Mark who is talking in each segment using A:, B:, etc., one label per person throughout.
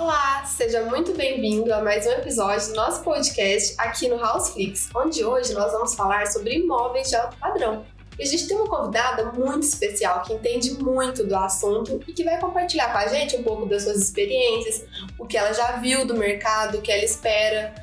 A: Olá, seja muito bem-vindo a mais um episódio do nosso podcast aqui no Houseflix, onde hoje nós vamos falar sobre imóveis de alto padrão. E a gente tem uma convidada muito especial que entende muito do assunto e que vai compartilhar com a gente um pouco das suas experiências, o que ela já viu do mercado, o que ela espera,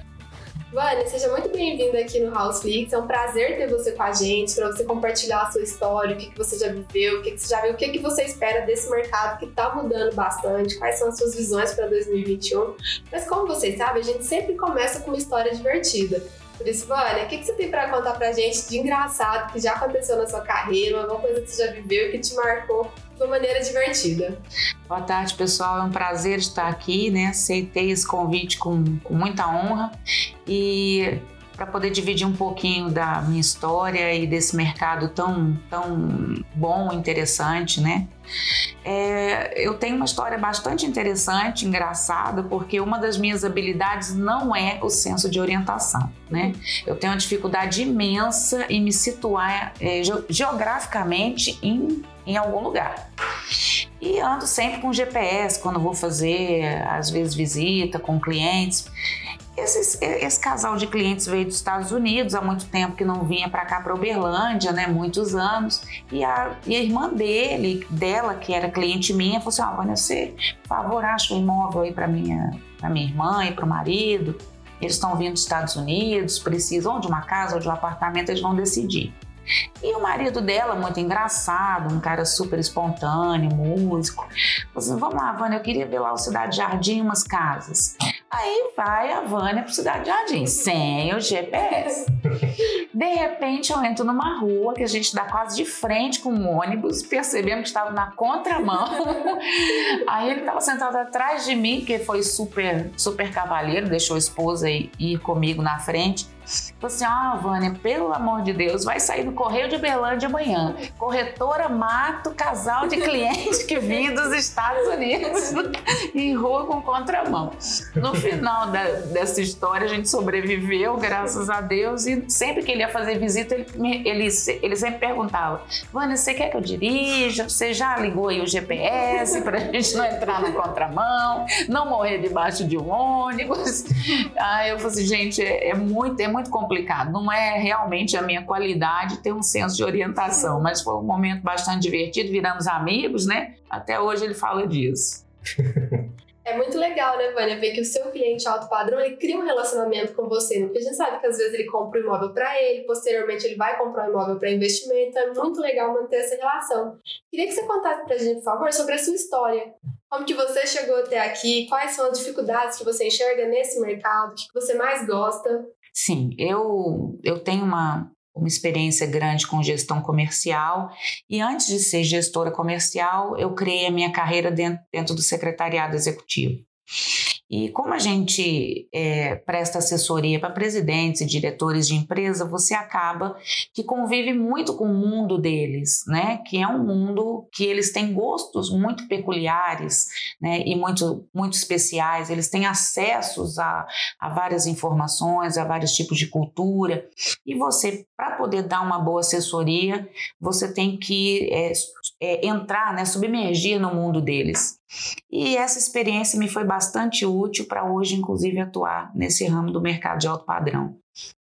A: Vânia, seja muito bem-vinda aqui no Houseflix. É um prazer ter você com a gente, para você compartilhar a sua história, o que, que você já viveu, o que, que você já viu, o que, que você espera desse mercado que está mudando bastante, quais são as suas visões para 2021. Mas como vocês sabem, a gente sempre começa com uma história divertida. Por isso, Vânia, o que, que você tem para contar pra gente de engraçado que já aconteceu na sua carreira, alguma coisa que você já viveu que te marcou de uma maneira divertida?
B: Boa tarde, pessoal. É um prazer estar aqui, né? Aceitei esse convite com, com muita honra e para poder dividir um pouquinho da minha história e desse mercado tão, tão bom, interessante, né? É, eu tenho uma história bastante interessante, engraçada, porque uma das minhas habilidades não é o senso de orientação, né? Eu tenho uma dificuldade imensa em me situar é, geograficamente em, em algum lugar. E ando sempre com GPS quando vou fazer, às vezes, visita com clientes. Esse, esse, casal de clientes veio dos Estados Unidos há muito tempo que não vinha para cá para Uberlândia, né? Muitos anos. E a, e a, irmã dele, dela, que era cliente minha, falou assim: ah, Vânia, você, por favor, acha um imóvel aí para minha, minha irmã e para o marido. Eles estão vindo dos Estados Unidos, precisam de uma casa ou de um apartamento, eles vão decidir. E o marido dela, muito engraçado, um cara super espontâneo, músico, assim: vamos lá, Vânia, eu queria ver lá o Cidade Jardim, umas casas. Aí vai a Vânia para Cidade Jardim, sem o GPS. De repente eu entro numa rua que a gente dá quase de frente com um ônibus, percebemos que estava na contramão. Aí ele estava sentado atrás de mim, que foi super, super cavalheiro, deixou a esposa ir comigo na frente. Falei assim: ah, Vânia, pelo amor de Deus, vai sair no Correio de Berlândia amanhã. Corretora Mato, casal de clientes que vinha dos Estados Unidos em rua com contramão. No final da, dessa história, a gente sobreviveu, graças a Deus, e sempre que ele ia fazer visita, ele, ele, ele sempre perguntava: Vânia, você quer que eu dirija? Você já ligou aí o GPS para a gente não entrar na contramão, não morrer debaixo de um ônibus? Aí eu falei assim: gente, é, é muito, é muito muito complicado. Não é realmente a minha qualidade ter um senso de orientação, mas foi um momento bastante divertido. Viramos amigos, né? Até hoje ele fala disso.
A: É muito legal, né, Vânia, ver que o seu cliente alto padrão ele cria um relacionamento com você, porque a gente sabe que às vezes ele compra um imóvel para ele, posteriormente ele vai comprar um imóvel para investimento, então é muito legal manter essa relação. Queria que você contasse para a gente, por favor, sobre a sua história. Como que você chegou até aqui? Quais são as dificuldades que você enxerga nesse mercado? O que você mais gosta?
B: Sim, eu, eu tenho uma, uma experiência grande com gestão comercial e antes de ser gestora comercial, eu criei a minha carreira dentro, dentro do secretariado executivo. E como a gente é, presta assessoria para presidentes e diretores de empresa, você acaba que convive muito com o mundo deles, né? Que é um mundo que eles têm gostos muito peculiares, né? E muito, muito especiais. Eles têm acessos a, a várias informações, a vários tipos de cultura. E você, para poder dar uma boa assessoria, você tem que é, é, entrar, né? Submergir no mundo deles. E essa experiência me foi bastante útil para hoje, inclusive, atuar nesse ramo do mercado de alto padrão.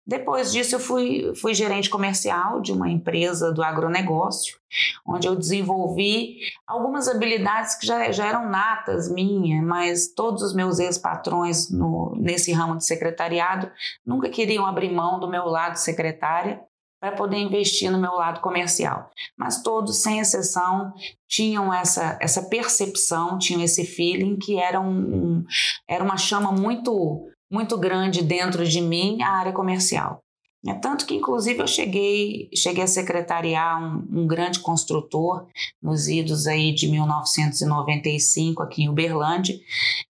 B: Depois disso, eu fui, fui gerente comercial de uma empresa do agronegócio, onde eu desenvolvi algumas habilidades que já, já eram natas minhas, mas todos os meus ex-patrões nesse ramo de secretariado nunca queriam abrir mão do meu lado secretária para poder investir no meu lado comercial. Mas todos, sem exceção, tinham essa, essa percepção, tinham esse feeling que era, um, um, era uma chama muito, muito grande dentro de mim, a área comercial. É tanto que, inclusive, eu cheguei, cheguei a secretariar um, um, grande construtor nos idos aí de 1995 aqui em Uberlândia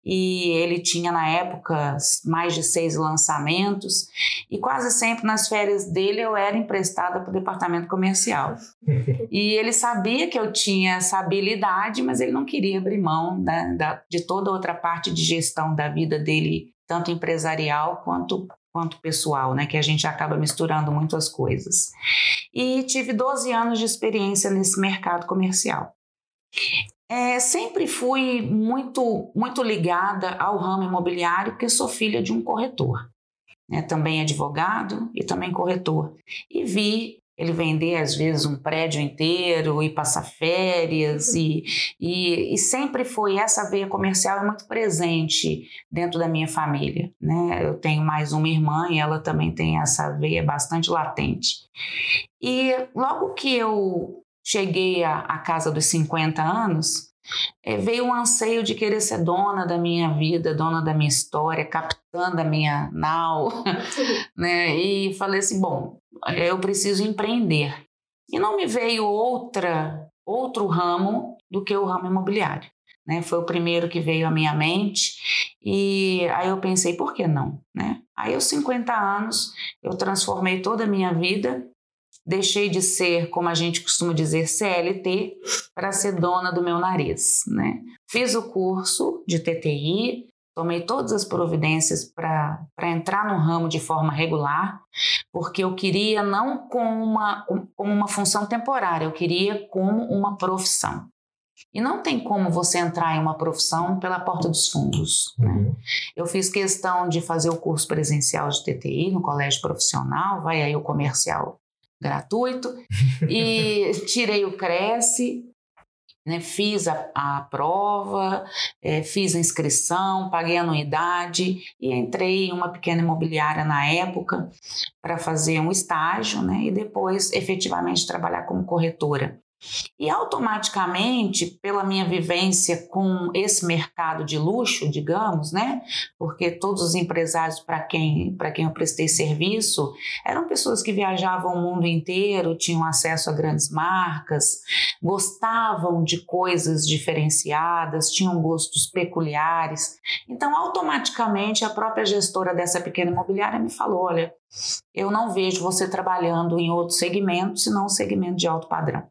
B: e ele tinha na época mais de seis lançamentos e quase sempre nas férias dele eu era emprestada para o departamento comercial. e ele sabia que eu tinha essa habilidade, mas ele não queria abrir mão né, da, de toda outra parte de gestão da vida dele tanto empresarial quanto quanto pessoal, né, que a gente acaba misturando muito as coisas. E tive 12 anos de experiência nesse mercado comercial. É, sempre fui muito, muito ligada ao ramo imobiliário, porque sou filha de um corretor. Né? Também advogado e também corretor. E vi ele vender às vezes um prédio inteiro e passar férias e, e, e, sempre foi essa veia comercial muito presente dentro da minha família, né? Eu tenho mais uma irmã e ela também tem essa veia bastante latente. E logo que eu cheguei à, à casa dos 50 anos, é, veio um anseio de querer ser dona da minha vida, dona da minha história, capitã da minha nau, né? E falei assim, bom, eu preciso empreender. E não me veio outra outro ramo do que o ramo imobiliário. Né? Foi o primeiro que veio à minha mente e aí eu pensei, por que não? Né? Aí aos 50 anos eu transformei toda a minha vida deixei de ser, como a gente costuma dizer, CLT, para ser dona do meu nariz. Né? Fiz o curso de TTI, tomei todas as providências para entrar no ramo de forma regular, porque eu queria não como uma, como uma função temporária, eu queria como uma profissão. E não tem como você entrar em uma profissão pela porta dos fundos. Né? Uhum. Eu fiz questão de fazer o curso presencial de TTI no colégio profissional, vai aí o comercial gratuito, e tirei o Cresce, né, fiz a, a prova, é, fiz a inscrição, paguei a anuidade e entrei em uma pequena imobiliária na época para fazer um estágio né, e depois efetivamente trabalhar como corretora. E automaticamente, pela minha vivência com esse mercado de luxo, digamos, né? Porque todos os empresários para quem, quem eu prestei serviço eram pessoas que viajavam o mundo inteiro, tinham acesso a grandes marcas, gostavam de coisas diferenciadas, tinham gostos peculiares. Então, automaticamente, a própria gestora dessa pequena imobiliária me falou: olha, eu não vejo você trabalhando em outro segmento, senão o segmento de alto padrão.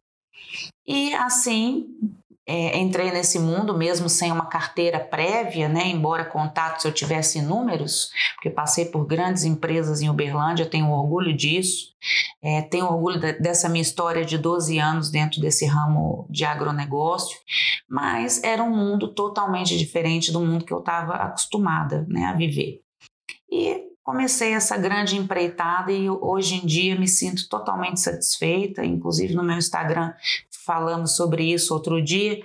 B: E assim é, entrei nesse mundo mesmo sem uma carteira prévia, né? Embora contatos eu tivesse inúmeros, porque passei por grandes empresas em Uberlândia, tenho orgulho disso. É, tenho orgulho de, dessa minha história de 12 anos dentro desse ramo de agronegócio, mas era um mundo totalmente diferente do mundo que eu estava acostumada né, a viver. E comecei essa grande empreitada e hoje em dia me sinto totalmente satisfeita. Inclusive no meu Instagram falamos sobre isso outro dia,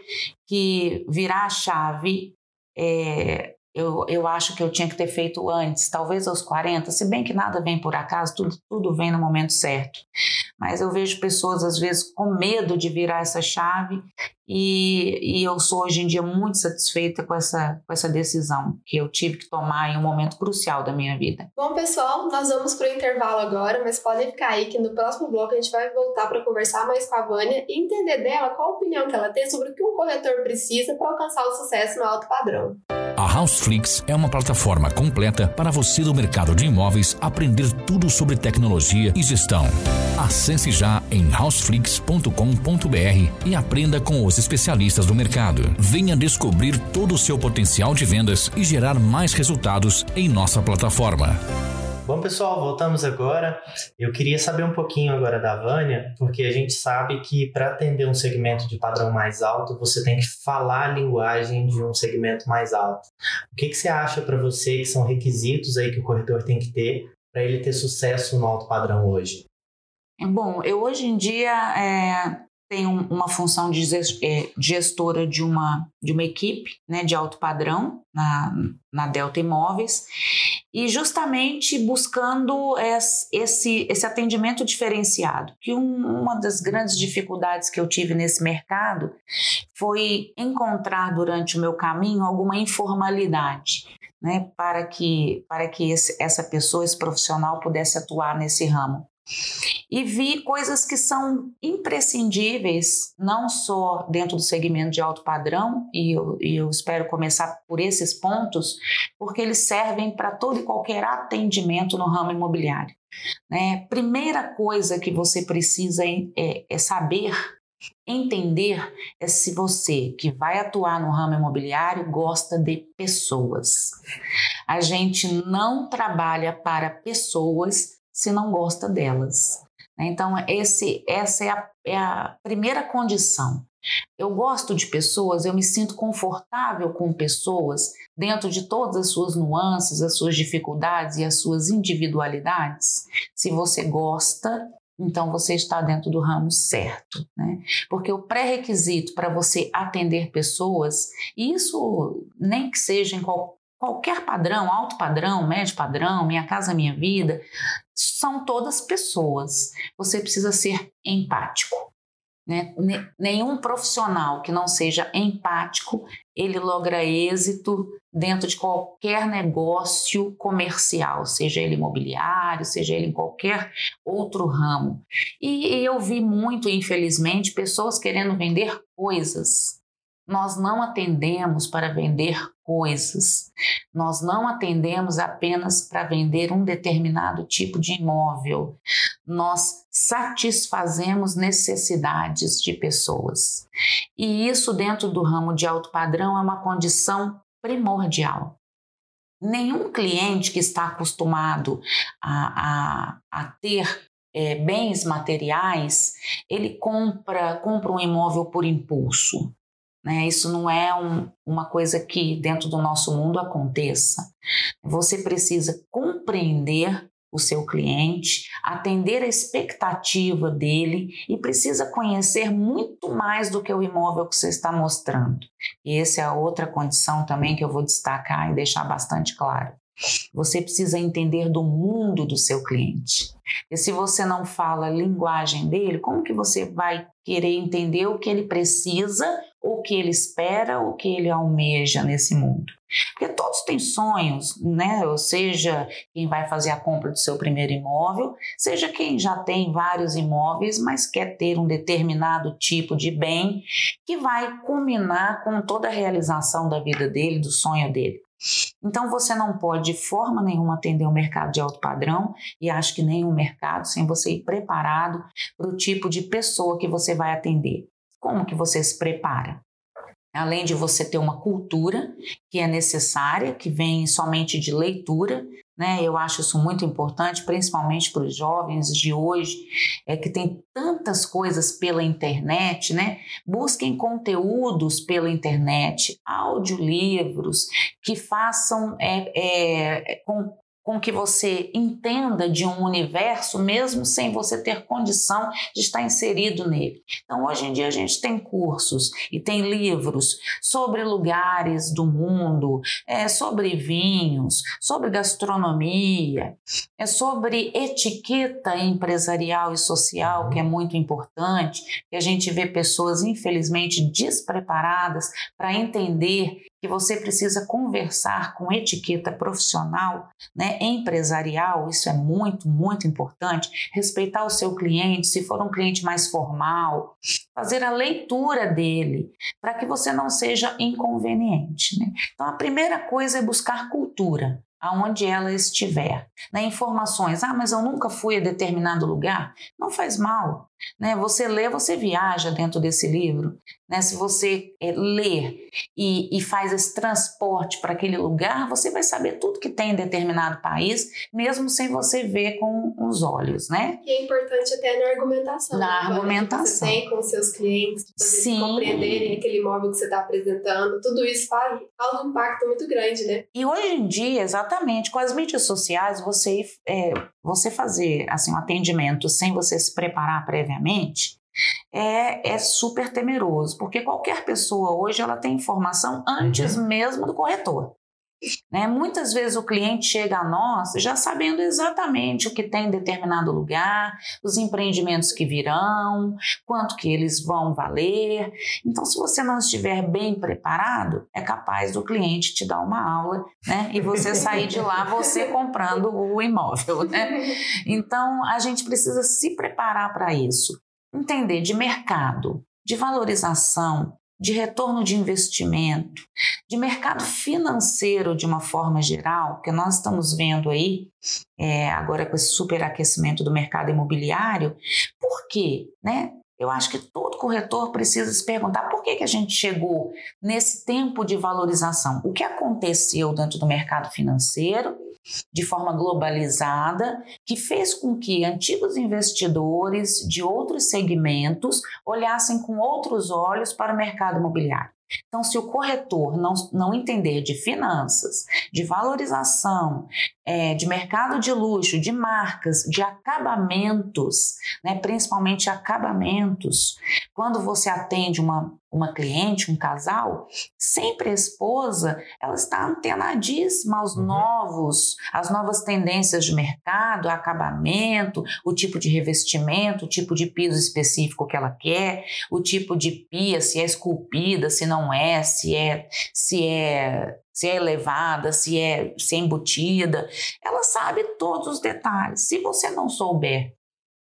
B: que virar a chave é, eu, eu acho que eu tinha que ter feito antes, talvez aos 40, se bem que nada vem por acaso, tudo, tudo vem no momento certo. Mas eu vejo pessoas, às vezes, com medo de virar essa chave e, e eu sou hoje em dia muito satisfeita com essa, com essa decisão que eu tive que tomar em um momento crucial da minha vida.
A: Bom, pessoal, nós vamos para o intervalo agora, mas podem ficar aí que no próximo bloco a gente vai voltar para conversar mais com a Vânia e entender dela qual a opinião que ela tem sobre o que um corretor precisa para alcançar o sucesso no alto padrão.
C: A Houseflix é uma plataforma completa para você do mercado de imóveis aprender tudo sobre tecnologia e gestão. Acesse já em houseflix.com.br e aprenda com os especialistas do mercado. Venha descobrir todo o seu potencial de vendas e gerar mais resultados em nossa plataforma.
D: Bom, pessoal, voltamos agora. Eu queria saber um pouquinho agora da Vânia, porque a gente sabe que para atender um segmento de padrão mais alto, você tem que falar a linguagem de um segmento mais alto. O que, que você acha para você que são requisitos aí que o corretor tem que ter para ele ter sucesso no alto padrão hoje?
B: Bom, eu hoje em dia é, tenho uma função de é, gestora de uma, de uma equipe né, de alto padrão na, na Delta Imóveis e justamente buscando esse, esse atendimento diferenciado. Que um, uma das grandes dificuldades que eu tive nesse mercado foi encontrar durante o meu caminho alguma informalidade. Né, para que, para que esse, essa pessoa, esse profissional pudesse atuar nesse ramo e vi coisas que são imprescindíveis, não só dentro do segmento de alto padrão, e eu, e eu espero começar por esses pontos, porque eles servem para todo e qualquer atendimento no ramo imobiliário. Né? Primeira coisa que você precisa é, é saber Entender é se você que vai atuar no ramo imobiliário gosta de pessoas. A gente não trabalha para pessoas se não gosta delas. Então, esse, essa é a, é a primeira condição. Eu gosto de pessoas, eu me sinto confortável com pessoas dentro de todas as suas nuances, as suas dificuldades e as suas individualidades. Se você gosta, então você está dentro do ramo certo, né? Porque o pré-requisito para você atender pessoas, e isso nem que seja em qual, qualquer padrão, alto padrão, médio padrão, minha casa, minha vida, são todas pessoas. Você precisa ser empático. Né? Nenhum profissional que não seja empático, ele logra êxito dentro de qualquer negócio comercial, seja ele imobiliário, seja ele em qualquer outro ramo. E, e eu vi muito, infelizmente, pessoas querendo vender coisas nós não atendemos para vender coisas, nós não atendemos apenas para vender um determinado tipo de imóvel, nós satisfazemos necessidades de pessoas. E isso, dentro do ramo de alto padrão, é uma condição primordial. Nenhum cliente que está acostumado a, a, a ter é, bens materiais, ele compra, compra um imóvel por impulso. Né? Isso não é um, uma coisa que dentro do nosso mundo aconteça. Você precisa compreender o seu cliente, atender a expectativa dele e precisa conhecer muito mais do que o imóvel que você está mostrando. E essa é a outra condição também que eu vou destacar e deixar bastante claro. Você precisa entender do mundo do seu cliente. E se você não fala a linguagem dele, como que você vai querer entender o que ele precisa, o que ele espera, o que ele almeja nesse mundo? Porque todos têm sonhos, né? Ou seja, quem vai fazer a compra do seu primeiro imóvel, seja quem já tem vários imóveis, mas quer ter um determinado tipo de bem que vai culminar com toda a realização da vida dele, do sonho dele. Então você não pode de forma nenhuma atender o mercado de alto padrão e acho que nenhum mercado sem você ir preparado para o tipo de pessoa que você vai atender. Como que você se prepara? Além de você ter uma cultura que é necessária, que vem somente de leitura, né? Eu acho isso muito importante, principalmente para os jovens de hoje, é que tem tantas coisas pela internet, né? Busquem conteúdos pela internet, audiolivros que façam é, é, com com que você entenda de um universo, mesmo sem você ter condição de estar inserido nele. Então, hoje em dia, a gente tem cursos e tem livros sobre lugares do mundo, é, sobre vinhos, sobre gastronomia, é sobre etiqueta empresarial e social, que é muito importante, que a gente vê pessoas, infelizmente, despreparadas para entender que você precisa conversar com etiqueta profissional, né, empresarial, isso é muito, muito importante. Respeitar o seu cliente, se for um cliente mais formal, fazer a leitura dele, para que você não seja inconveniente. Né? Então, a primeira coisa é buscar cultura aonde ela estiver. Né? Informações, ah, mas eu nunca fui a determinado lugar. Não faz mal. Né? Você lê, você viaja dentro desse livro. Né? Se você é, lê e, e faz esse transporte para aquele lugar, você vai saber tudo que tem em determinado país, mesmo sem você ver com os olhos. Né?
A: E é importante até na argumentação.
B: Na né? argumentação.
A: Que você tem com seus clientes, para eles compreenderem aquele imóvel que você está apresentando. Tudo isso faz, causa um impacto muito grande, né?
B: E hoje em dia, exatamente, com as mídias sociais, você, é, você fazer assim, um atendimento sem você se preparar previamente previamente, é, é super temeroso, porque qualquer pessoa hoje ela tem informação antes uhum. mesmo do corretor. Né? Muitas vezes o cliente chega a nós já sabendo exatamente o que tem em determinado lugar, os empreendimentos que virão, quanto que eles vão valer. Então, se você não estiver bem preparado, é capaz do cliente te dar uma aula né? e você sair de lá você comprando o imóvel. Né? Então, a gente precisa se preparar para isso. Entender de mercado, de valorização, de retorno de investimento, de mercado financeiro de uma forma geral, que nós estamos vendo aí é, agora com esse superaquecimento do mercado imobiliário, por quê? Né? Eu acho que todo corretor precisa se perguntar por que, que a gente chegou nesse tempo de valorização. O que aconteceu dentro do mercado financeiro de forma globalizada, que fez com que antigos investidores de outros segmentos olhassem com outros olhos para o mercado imobiliário. Então, se o corretor não, não entender de finanças, de valorização, é, de mercado de luxo, de marcas, de acabamentos, né, principalmente acabamentos, quando você atende uma, uma cliente, um casal, sempre a esposa ela está antenadíssima aos uhum. novos, às novas tendências de mercado, acabamento, o tipo de revestimento, o tipo de piso específico que ela quer, o tipo de pia, se é esculpida, se não é, se é, se é se é elevada, se é, se é embutida. Ela sabe todos os detalhes. Se você não souber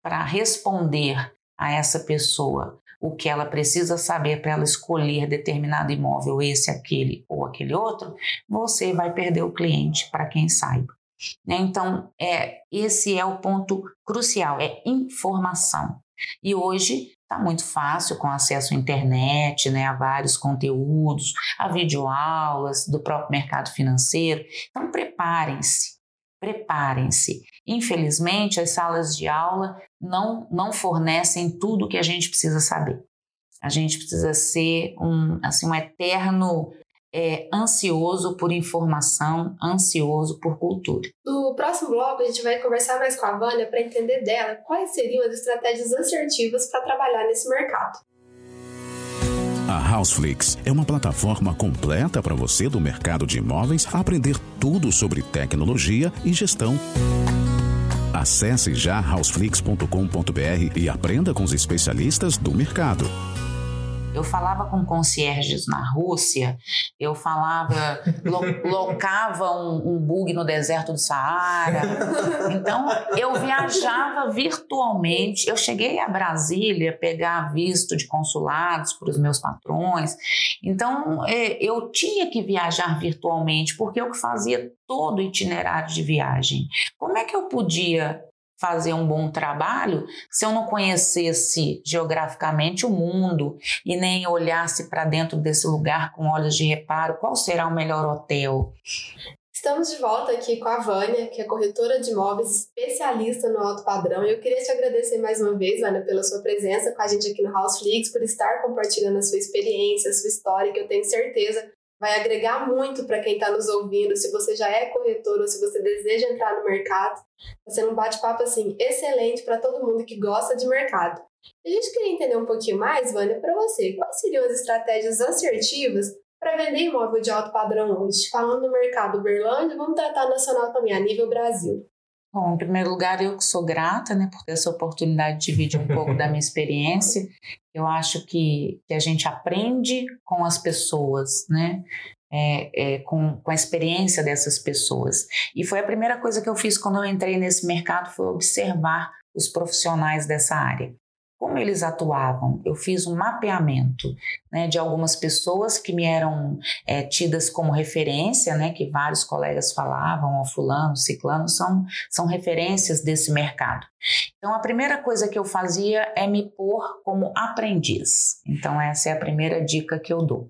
B: para responder a essa pessoa o que ela precisa saber para ela escolher determinado imóvel, esse, aquele ou aquele outro, você vai perder o cliente para quem saiba. Né? Então, é, esse é o ponto crucial, é informação. E hoje está muito fácil com acesso à internet, né, a vários conteúdos, a videoaulas do próprio mercado financeiro. Então, preparem-se, preparem-se. Infelizmente, as salas de aula não, não fornecem tudo o que a gente precisa saber. A gente precisa ser um, assim, um eterno é, ansioso por informação, ansioso por cultura.
A: No próximo bloco, a gente vai conversar mais com a Vânia para entender dela quais seriam as estratégias assertivas para trabalhar nesse mercado.
C: A Houseflix é uma plataforma completa para você do mercado de imóveis aprender tudo sobre tecnologia e gestão. Acesse já houseflix.com.br e aprenda com os especialistas do mercado.
B: Eu falava com concierges na Rússia, eu falava, lo, locava um, um, bug no deserto do Saara. Então, eu viajava virtualmente. Eu cheguei a Brasília pegar visto de consulados para os meus patrões. Então, é, eu tinha que viajar virtualmente, porque eu fazia todo o itinerário de viagem. Como é que eu podia fazer um bom trabalho se eu não conhecesse geograficamente o mundo e nem olhasse para dentro desse lugar com olhos de reparo qual será o melhor hotel.
A: Estamos de volta aqui com a Vânia, que é corretora de imóveis, especialista no alto padrão. Eu queria te agradecer mais uma vez, Vânia, pela sua presença com a gente aqui no Houseflix, por estar compartilhando a sua experiência, a sua história, que eu tenho certeza vai agregar muito para quem está nos ouvindo, se você já é corretor ou se você deseja entrar no mercado. Vai ser um bate-papo assim excelente para todo mundo que gosta de mercado. A gente queria entender um pouquinho mais, Vânia, para você, quais seriam as estratégias assertivas para vender imóvel de alto padrão hoje? Falando no mercado Uberlândia, vamos tratar nacional também, a nível Brasil.
B: Bom, em primeiro lugar, eu que sou grata né, por ter essa oportunidade de dividir um pouco da minha experiência. Eu acho que, que a gente aprende com as pessoas, né? É, é, com, com a experiência dessas pessoas. E foi a primeira coisa que eu fiz quando eu entrei nesse mercado, foi observar os profissionais dessa área como eles atuavam. Eu fiz um mapeamento né, de algumas pessoas que me eram é, tidas como referência, né, que vários colegas falavam, ó, fulano, ciclano, são, são referências desse mercado. Então, a primeira coisa que eu fazia é me pôr como aprendiz. Então, essa é a primeira dica que eu dou.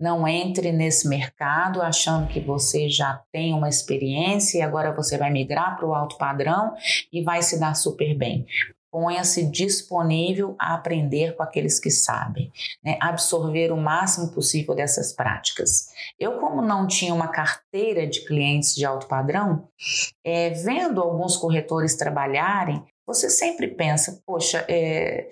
B: Não entre nesse mercado achando que você já tem uma experiência e agora você vai migrar para o alto padrão e vai se dar super bem ponha-se disponível a aprender com aqueles que sabem, né? absorver o máximo possível dessas práticas. Eu, como não tinha uma carteira de clientes de alto padrão, é, vendo alguns corretores trabalharem, você sempre pensa, poxa, é,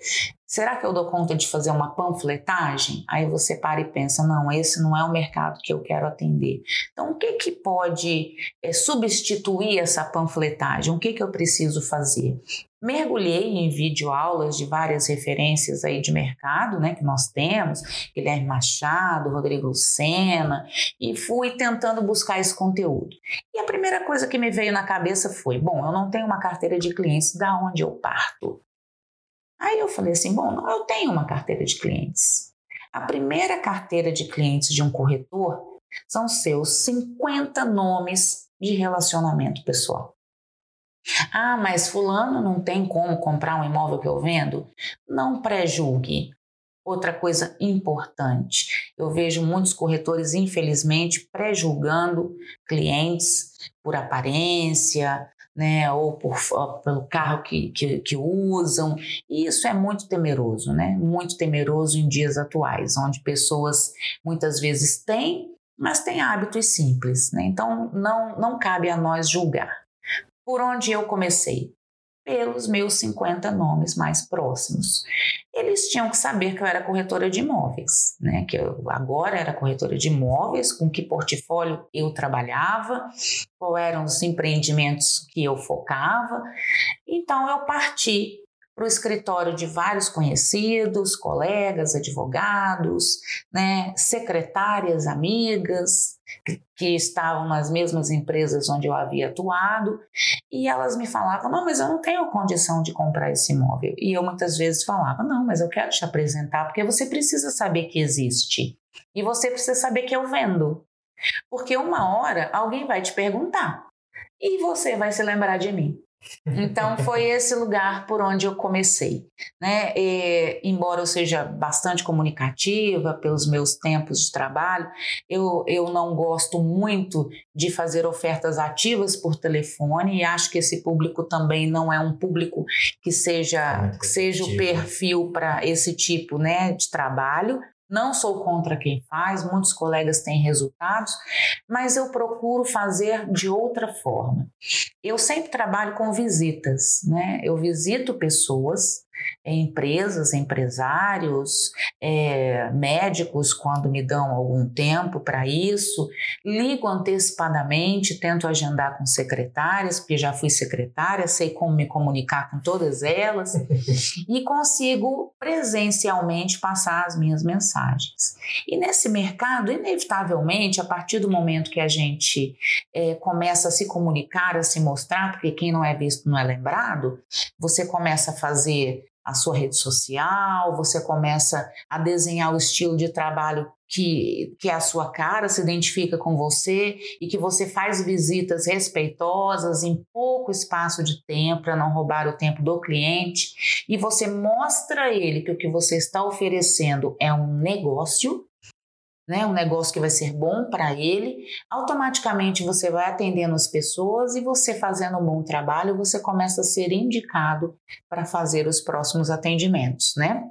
B: será que eu dou conta de fazer uma panfletagem? Aí você para e pensa, não, esse não é o mercado que eu quero atender. Então, o que, que pode é, substituir essa panfletagem? O que, que eu preciso fazer? Mergulhei em videoaulas de várias referências aí de mercado, né, que nós temos, Guilherme Machado, Rodrigo Lucena, e fui tentando buscar esse conteúdo. E a primeira coisa que me veio na cabeça foi, bom, eu não tenho uma carteira de clientes, da onde eu parto? Aí eu falei assim, bom, eu tenho uma carteira de clientes. A primeira carteira de clientes de um corretor são seus 50 nomes de relacionamento pessoal. Ah, mas fulano não tem como comprar um imóvel que eu vendo? Não pré-julgue. Outra coisa importante, eu vejo muitos corretores, infelizmente, pré-julgando clientes por aparência, né, ou por, pelo carro que, que, que, usam. E isso é muito temeroso, né? Muito temeroso em dias atuais, onde pessoas muitas vezes têm, mas têm hábitos simples, né? Então não, não cabe a nós julgar. Por onde eu comecei? Pelos meus 50 nomes mais próximos eles tinham que saber que eu era corretora de imóveis, né? Que eu agora era corretora de imóveis, com que portfólio eu trabalhava, quais eram os empreendimentos que eu focava. Então eu parti para o escritório de vários conhecidos, colegas, advogados, né, secretárias, amigas, que estavam nas mesmas empresas onde eu havia atuado, e elas me falavam: não, mas eu não tenho condição de comprar esse imóvel. E eu muitas vezes falava: não, mas eu quero te apresentar, porque você precisa saber que existe. E você precisa saber que eu vendo. Porque uma hora alguém vai te perguntar e você vai se lembrar de mim. Então foi esse lugar por onde eu comecei, né? E, embora eu seja bastante comunicativa pelos meus tempos de trabalho, eu, eu não gosto muito de fazer ofertas ativas por telefone e acho que esse público também não é um público que seja, que seja o perfil para esse tipo né, de trabalho. Não sou contra quem faz, muitos colegas têm resultados, mas eu procuro fazer de outra forma. Eu sempre trabalho com visitas, né? Eu visito pessoas empresas, empresários, é, médicos, quando me dão algum tempo para isso, ligo antecipadamente, tento agendar com secretárias, porque já fui secretária, sei como me comunicar com todas elas, e consigo presencialmente passar as minhas mensagens. E nesse mercado, inevitavelmente, a partir do momento que a gente é, começa a se comunicar, a se mostrar, porque quem não é visto não é lembrado, você começa a fazer a sua rede social, você começa a desenhar o estilo de trabalho que, que é a sua cara, se identifica com você e que você faz visitas respeitosas em pouco espaço de tempo para não roubar o tempo do cliente. E você mostra a ele que o que você está oferecendo é um negócio né, um negócio que vai ser bom para ele, automaticamente você vai atendendo as pessoas e você fazendo um bom trabalho, você começa a ser indicado para fazer os próximos atendimentos, né?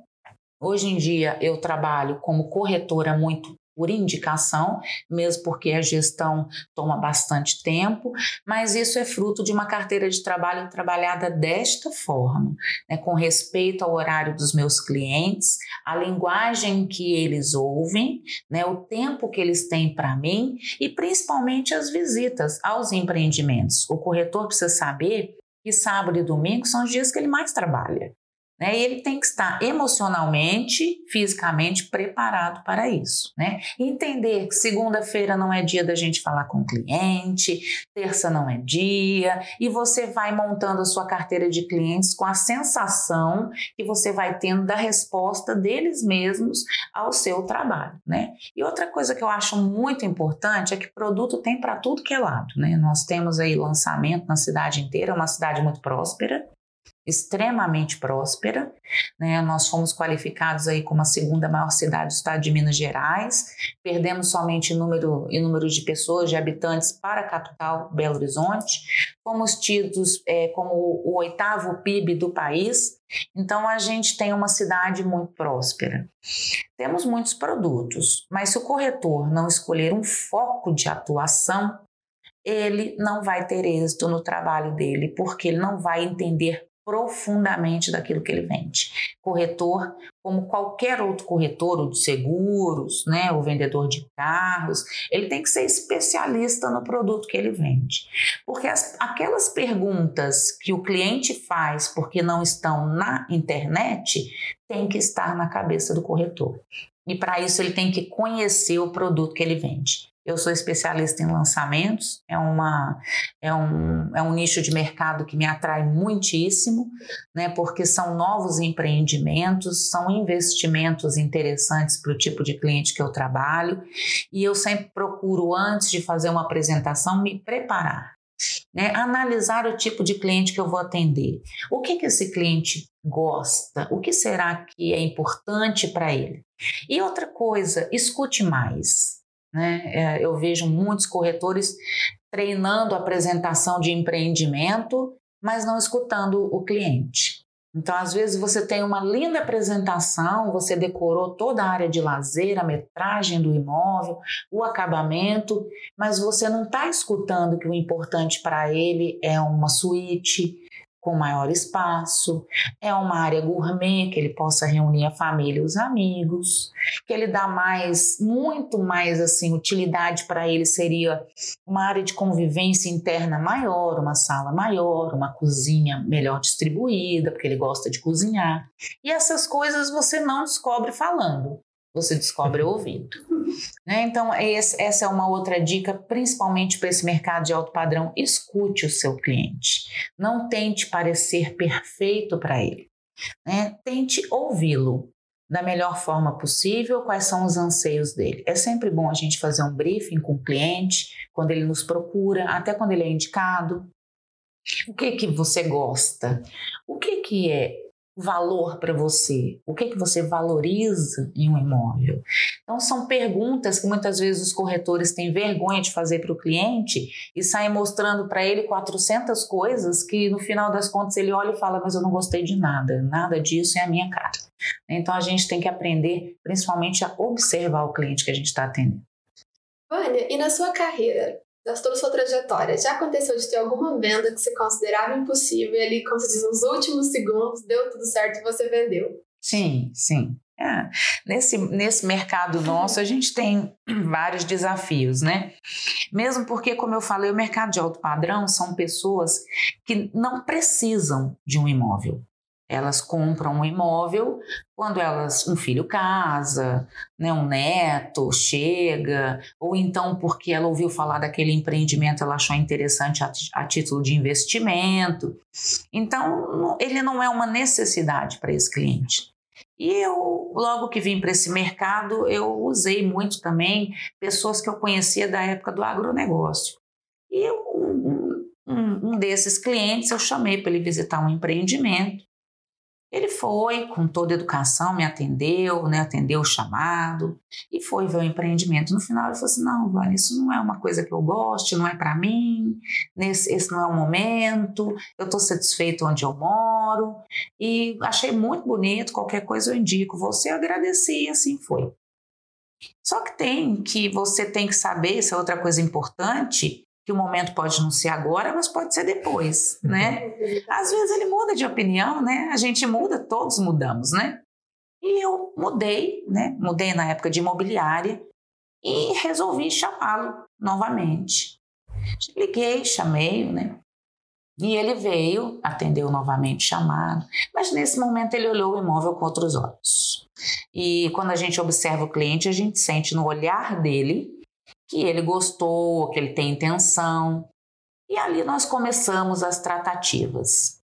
B: Hoje em dia eu trabalho como corretora muito por indicação, mesmo porque a gestão toma bastante tempo, mas isso é fruto de uma carteira de trabalho trabalhada desta forma, né, com respeito ao horário dos meus clientes, a linguagem que eles ouvem, né, o tempo que eles têm para mim e principalmente as visitas aos empreendimentos. O corretor precisa saber que sábado e domingo são os dias que ele mais trabalha. Né? E ele tem que estar emocionalmente, fisicamente preparado para isso. Né? Entender que segunda-feira não é dia da gente falar com o cliente, terça não é dia, e você vai montando a sua carteira de clientes com a sensação que você vai tendo da resposta deles mesmos ao seu trabalho. Né? E outra coisa que eu acho muito importante é que produto tem para tudo que é lado. Né? Nós temos aí lançamento na cidade inteira, uma cidade muito próspera, extremamente próspera. Né? Nós fomos qualificados aí como a segunda maior cidade do estado de Minas Gerais. Perdemos somente número em número de pessoas, de habitantes para a capital Belo Horizonte. Fomos tidos é, como o oitavo PIB do país. Então a gente tem uma cidade muito próspera. Temos muitos produtos, mas se o corretor não escolher um foco de atuação, ele não vai ter êxito no trabalho dele, porque ele não vai entender profundamente daquilo que ele vende. Corretor, como qualquer outro corretor, o de seguros, né, o vendedor de carros, ele tem que ser especialista no produto que ele vende. Porque as, aquelas perguntas que o cliente faz porque não estão na internet, tem que estar na cabeça do corretor. E para isso ele tem que conhecer o produto que ele vende. Eu sou especialista em lançamentos, é, uma, é, um, é um nicho de mercado que me atrai muitíssimo, né, porque são novos empreendimentos, são investimentos interessantes para o tipo de cliente que eu trabalho, e eu sempre procuro, antes de fazer uma apresentação, me preparar. né? Analisar o tipo de cliente que eu vou atender. O que, que esse cliente gosta? O que será que é importante para ele? E outra coisa, escute mais. Né? É, eu vejo muitos corretores treinando a apresentação de empreendimento, mas não escutando o cliente. Então, às vezes, você tem uma linda apresentação, você decorou toda a área de lazer, a metragem do imóvel, o acabamento, mas você não está escutando que o importante para ele é uma suíte, com maior espaço, é uma área gourmet que ele possa reunir a família e os amigos, que ele dá mais, muito mais assim, utilidade para ele seria uma área de convivência interna maior, uma sala maior, uma cozinha melhor distribuída, porque ele gosta de cozinhar. E essas coisas você não descobre falando você descobre ouvindo. Né? Então, esse, essa é uma outra dica, principalmente para esse mercado de alto padrão. Escute o seu cliente. Não tente parecer perfeito para ele. Né? Tente ouvi-lo da melhor forma possível, quais são os anseios dele. É sempre bom a gente fazer um briefing com o cliente, quando ele nos procura, até quando ele é indicado. O que que você gosta? O que que é valor para você? O que que você valoriza em um imóvel? Então são perguntas que muitas vezes os corretores têm vergonha de fazer para o cliente e saem mostrando para ele 400 coisas que no final das contas ele olha e fala, mas eu não gostei de nada, nada disso é a minha cara. Então a gente tem que aprender principalmente a observar o cliente que a gente está atendendo.
A: Vânia, e na sua carreira, da toda a sua trajetória, já aconteceu de ter alguma venda que você considerava impossível e ali, como se diz, nos últimos segundos deu tudo certo e você vendeu?
B: Sim, sim. É. Nesse, nesse mercado nosso, a gente tem vários desafios, né? Mesmo porque, como eu falei, o mercado de alto padrão são pessoas que não precisam de um imóvel. Elas compram um imóvel quando elas um filho casa, né, um neto chega, ou então porque ela ouviu falar daquele empreendimento, ela achou interessante a, a título de investimento. Então, ele não é uma necessidade para esse cliente. E eu, logo que vim para esse mercado, eu usei muito também pessoas que eu conhecia da época do agronegócio. E eu, um, um, desses clientes eu chamei para ele visitar um empreendimento. Ele foi com toda a educação, me atendeu, né, atendeu o chamado e foi ver o empreendimento. No final ele falou assim: não, Vânia, isso não é uma coisa que eu goste, não é para mim, nesse, esse não é o momento, eu estou satisfeito onde eu moro e achei muito bonito, qualquer coisa eu indico. Você agradeci e assim foi. Só que tem que você tem que saber, essa é outra coisa importante, que o momento pode não ser agora, mas pode ser depois, uhum. né? Às vezes ele muda de opinião, né? A gente muda, todos mudamos, né? E eu mudei, né? Mudei na época de imobiliária e resolvi chamá-lo novamente. Liguei, chamei, né? E ele veio, atendeu novamente chamado, mas nesse momento ele olhou o imóvel com outros olhos. E quando a gente observa o cliente, a gente sente no olhar dele que ele gostou, que ele tem intenção. E ali nós começamos as tratativas.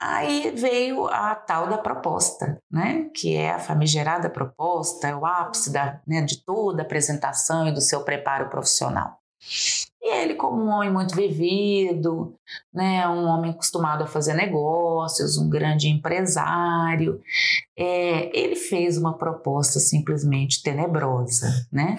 B: Aí veio a tal da proposta, né? que é a famigerada proposta, é o ápice da, né, de toda a apresentação e do seu preparo profissional. E ele, como um homem muito vivido, né, um homem acostumado a fazer negócios, um grande empresário, é, ele fez uma proposta simplesmente tenebrosa, né?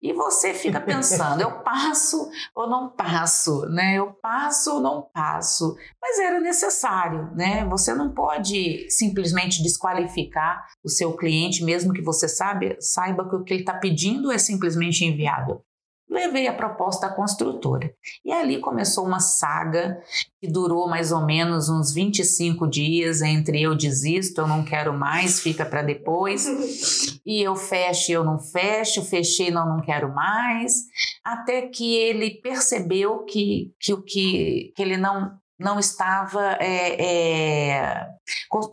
B: E você fica pensando, eu passo ou não passo, né? Eu passo ou não passo? Mas era necessário, né? Você não pode simplesmente desqualificar o seu cliente, mesmo que você sabe, saiba que o que ele está pedindo é simplesmente inviável levei a proposta à construtora. E ali começou uma saga que durou mais ou menos uns 25 dias entre eu desisto, eu não quero mais, fica para depois, e eu fecho, eu não fecho, fechei, não, não quero mais, até que ele percebeu que, que o que, que ele não não estava é, é,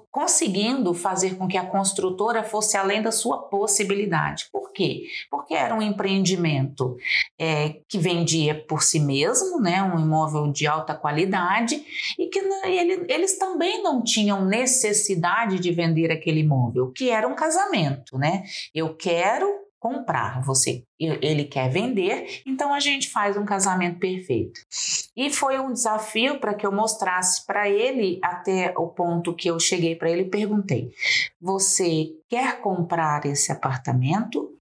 B: conseguindo fazer com que a construtora fosse além da sua possibilidade. Por quê? Porque era um empreendimento é, que vendia por si mesmo, né, um imóvel de alta qualidade, e que ele, eles também não tinham necessidade de vender aquele imóvel, que era um casamento. Né? Eu quero comprar, você ele quer vender, então a gente faz um casamento perfeito. E foi um desafio para que eu mostrasse para ele até o ponto que eu cheguei para ele e perguntei: "Você quer comprar esse apartamento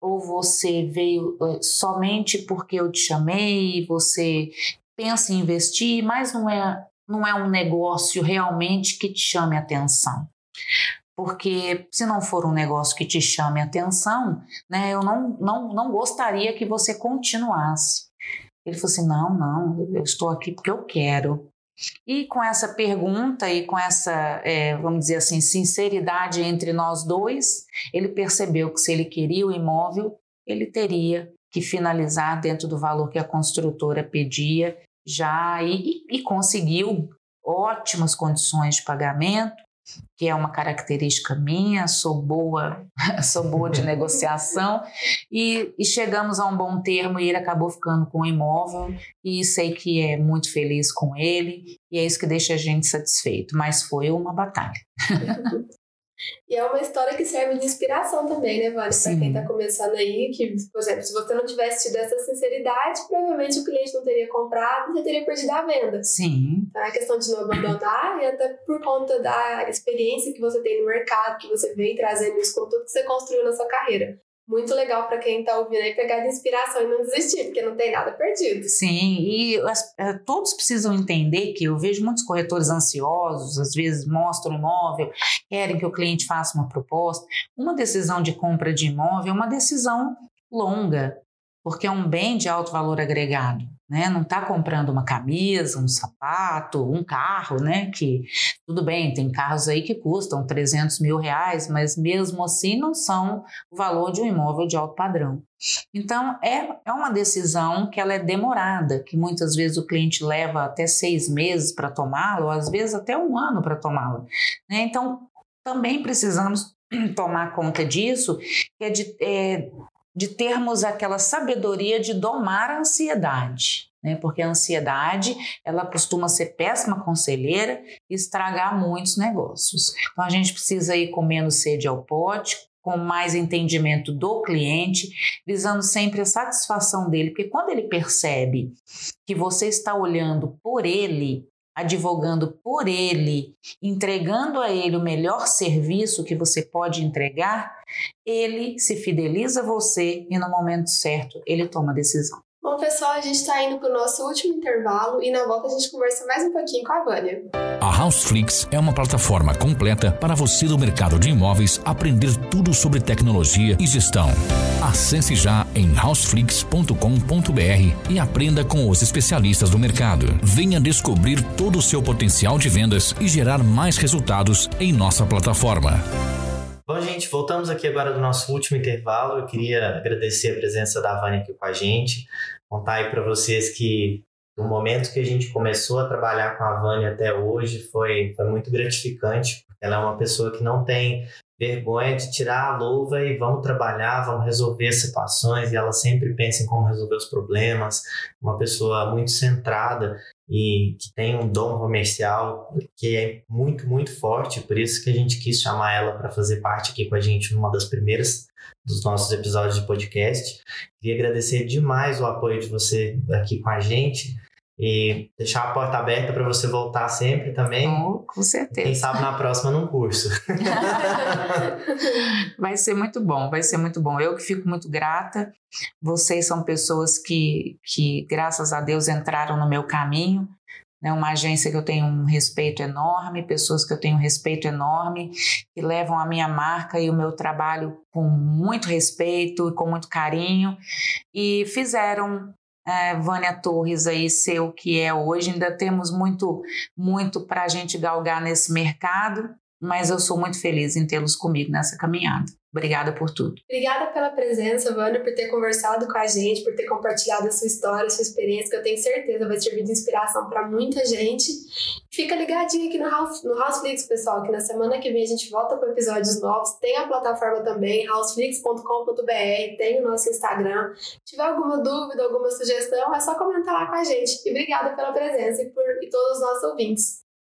B: ou você veio eh, somente porque eu te chamei, você pensa em investir, mas não é não é um negócio realmente que te chame atenção. Porque se não for um negócio que te chame atenção, né, eu não, não, não gostaria que você continuasse. Ele falou assim: não, não, eu estou aqui porque eu quero. E com essa pergunta e com essa, é, vamos dizer assim, sinceridade entre nós dois, ele percebeu que se ele queria o imóvel, ele teria que finalizar dentro do valor que a construtora pedia já e, e conseguiu ótimas condições de pagamento, que é uma característica minha, sou boa, sou boa de negociação e, e, chegamos a um bom termo e ele acabou ficando com o imóvel e sei que é muito feliz com ele e é isso que deixa a gente satisfeito, mas foi uma batalha.
A: E é uma história que serve de inspiração também, né, Vânia? Para quem está começando aí, que, por exemplo, se você não tivesse tido essa sinceridade, provavelmente o cliente não teria comprado e você teria perdido a venda.
B: Sim.
A: Então é questão de não abandonar e até por conta da experiência que você tem no mercado, que você vem trazendo isso com tudo que você construiu na sua carreira muito legal para quem está ouvindo aí pegar de inspiração e não desistir, porque não tem nada perdido.
B: Sim, e as, é, todos precisam entender que eu vejo muitos corretores ansiosos, às vezes mostram imóvel, querem que o cliente faça uma proposta. Uma decisão de compra de imóvel é uma decisão longa, porque é um bem de alto valor agregado né? Não está comprando uma camisa, um sapato, um carro, né? Que tudo bem, tem carros aí que custam 300 mil reais, mas mesmo assim não são o valor de um imóvel de alto padrão. Então é, é uma decisão que ela é demorada, que muitas vezes o cliente leva até seis meses para tomá-la, ou às vezes até um ano para tomá-la. Né? Então também precisamos tomar conta disso, que é de é, de termos aquela sabedoria de domar a ansiedade, né? Porque a ansiedade, ela costuma ser péssima conselheira e estragar muitos negócios. Então a gente precisa ir com menos sede ao pote, com mais entendimento do cliente, visando sempre a satisfação dele, porque quando ele percebe que você está olhando por ele, advogando por ele, entregando a ele o melhor serviço que você pode entregar, ele se fideliza a você e no momento certo ele toma a decisão.
A: Bom, pessoal, a gente está indo para o nosso último intervalo e na volta a gente conversa mais um pouquinho com a Vânia.
C: A Houseflix é uma plataforma completa para você do mercado de imóveis aprender tudo sobre tecnologia e gestão. Acesse já em houseflix.com.br e aprenda com os especialistas do mercado. Venha descobrir todo o seu potencial de vendas e gerar mais resultados em nossa plataforma.
D: Bom, gente, voltamos aqui agora do nosso último intervalo. Eu queria agradecer a presença da Vânia aqui com a gente contar aí para vocês que o momento que a gente começou a trabalhar com a Vânia até hoje foi, foi muito gratificante. Ela é uma pessoa que não tem vergonha de tirar a luva e vamos trabalhar, vamos resolver situações e ela sempre pensa em como resolver os problemas. Uma pessoa muito centrada e que tem um dom comercial que é muito, muito forte, por isso que a gente quis chamar ela para fazer parte aqui com a gente numa das primeiras dos nossos episódios de podcast. Queria agradecer demais o apoio de você aqui com a gente e deixar a porta aberta para você voltar sempre também.
B: Oh, com certeza.
D: Quem sabe na próxima num curso.
B: vai ser muito bom, vai ser muito bom. Eu que fico muito grata. Vocês são pessoas que, que graças a Deus, entraram no meu caminho. É uma agência que eu tenho um respeito enorme, pessoas que eu tenho um respeito enorme, que levam a minha marca e o meu trabalho com muito respeito e com muito carinho, e fizeram é, Vânia Torres aí ser o que é hoje. Ainda temos muito, muito para a gente galgar nesse mercado, mas eu sou muito feliz em tê-los comigo nessa caminhada. Obrigada por tudo.
A: Obrigada pela presença, Vânia, por ter conversado com a gente, por ter compartilhado a sua história, a sua experiência, que eu tenho certeza vai servir de inspiração para muita gente. Fica ligadinho aqui no House, no Houseflix, pessoal, que na semana que vem a gente volta com episódios novos. Tem a plataforma também, houseflix.com.br, tem o nosso Instagram. Se tiver alguma dúvida, alguma sugestão, é só comentar lá com a gente. E obrigada pela presença e por e todos os nossos ouvintes.